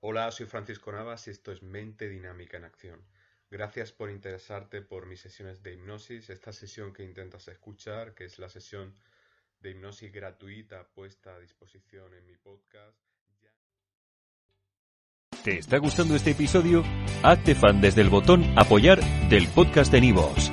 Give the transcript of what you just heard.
Hola, soy Francisco Navas y esto es Mente Dinámica en Acción. Gracias por interesarte por mis sesiones de hipnosis, esta sesión que intentas escuchar, que es la sesión de hipnosis gratuita puesta a disposición en mi podcast. ¿Te está gustando este episodio? Hazte fan desde el botón Apoyar del podcast de Nivos.